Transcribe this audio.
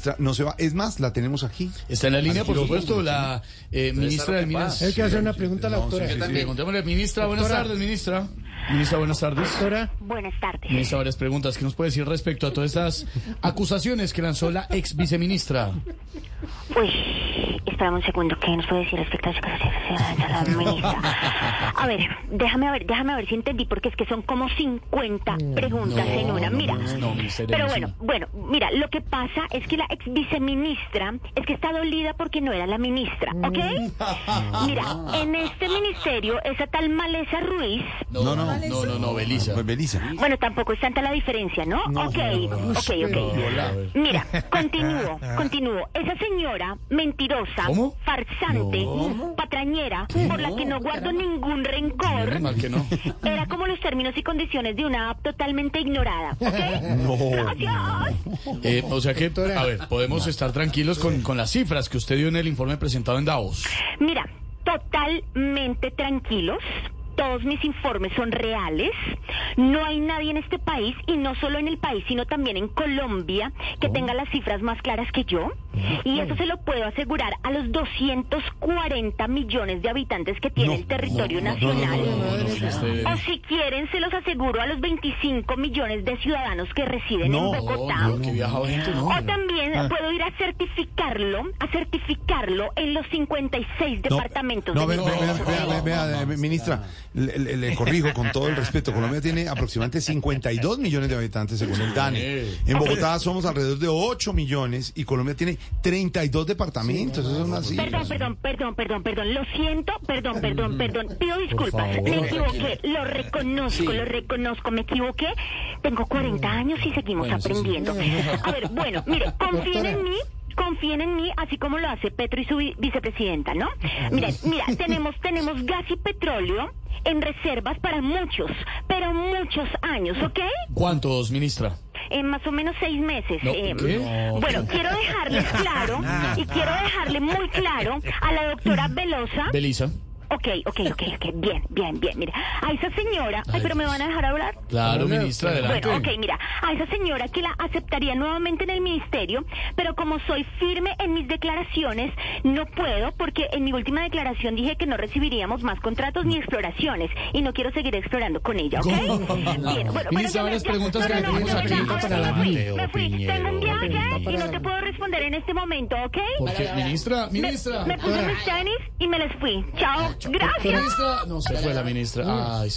ministra no se va. Es más, la tenemos aquí. Está en la línea, por supuesto, la eh, ministra de Minas. Hay que hacer una pregunta a la doctora. Sí, sí, Preguntémosle, ministra, buenas Doctora. tardes, ministra. Ministra, buenas tardes. Doctora, Buenas tardes. Ministra, varias preguntas. ¿Qué nos puede decir respecto a todas estas acusaciones que lanzó la ex viceministra? Uy, espérame un segundo, ¿qué nos puede decir respecto a eso que se la ministra? A ver, déjame ver, déjame ver si entendí, porque es que son como 50 preguntas en una. Mira, no, pero no, bueno, no. bueno, mira, lo que pasa es que la ex viceministra es que está dolida porque no era la ministra, ¿ok? Mira, en este ministerio, esa tal Maleza Ruiz, No, no, no, no, no, Belisa. Pues Belisa. bueno, tampoco es tanta la diferencia, ¿no? ok, ok, ok. Mira, continúo, continúo. Esa señora mentirosa, ¿Cómo? farsante, patrañera, por la que no guardo ningún rencor, Mal que no. era como los términos y condiciones de una app totalmente ignorada, ¿ok? No. Gracias. Eh, o sea que, a ver, podemos estar tranquilos con, con las cifras que usted dio en el informe presentado en Davos. Mira, totalmente tranquilos. Todos mis informes son reales. No hay nadie en este país, y no solo en el país, sino también en Colombia, que tenga las cifras más claras que yo. Y eso se lo puedo asegurar a los 240 millones de habitantes que tiene el territorio nacional. Este, O si quieren, se los aseguro a los 25 millones de ciudadanos que residen en Bogotá. gente. O también puedo ir a certificarlo, a certificarlo en los 56 No, departamentos no, de vea, vea, vea, vea, ministra, le, le- le corrijo con todo el respeto. Colombia tiene aproximadamente 52 millones de habitantes según el DANE. En Bogotá somos alrededor de 8 millones y Colombia tiene 32 departamentos. Eso es una Perdón, cifra. perdón, perdón, perdón, perdón. Lo siento, perdón, perdón, perdón. Pido disculpas. Me equivoqué. Lo reconozco, lo reconozco. Me equivoqué. Tengo 40 años y seguimos aprendiendo. A ver, bueno, mire, confíen en mí. Confíen en mí, así como lo hace Petro y su vi- vicepresidenta, ¿no? Miren, mira, tenemos, tenemos gas y petróleo en reservas para muchos, pero muchos años, ¿ok? ¿Cuántos, ministra? En más o menos seis meses. No, eh, ¿qué? Bueno, quiero dejarles claro y quiero dejarle muy claro a la doctora Velosa. Belisa. Ok, ok, ok, ok, bien, bien, bien, mira. A esa señora, ay, pero me van a dejar hablar. Claro, ministra, adelante. Bueno, ok, mira, a esa señora que la aceptaría nuevamente en el ministerio, pero como soy firme en mis declaraciones, no puedo porque en mi última declaración dije que no recibiríamos más contratos ni exploraciones y no quiero seguir explorando con ella, ¿ok? Bien, bueno, bueno, Ministra, varias preguntas que le tenemos aquí. me fui, vida. me fui. Tengo un viaje y no te puedo responder en este momento, ¿ok? Porque, ministra, Me, ministra. me puse mis tenis y me les fui. Chao, gracias. Ministra, no se fue la ministra. Ay,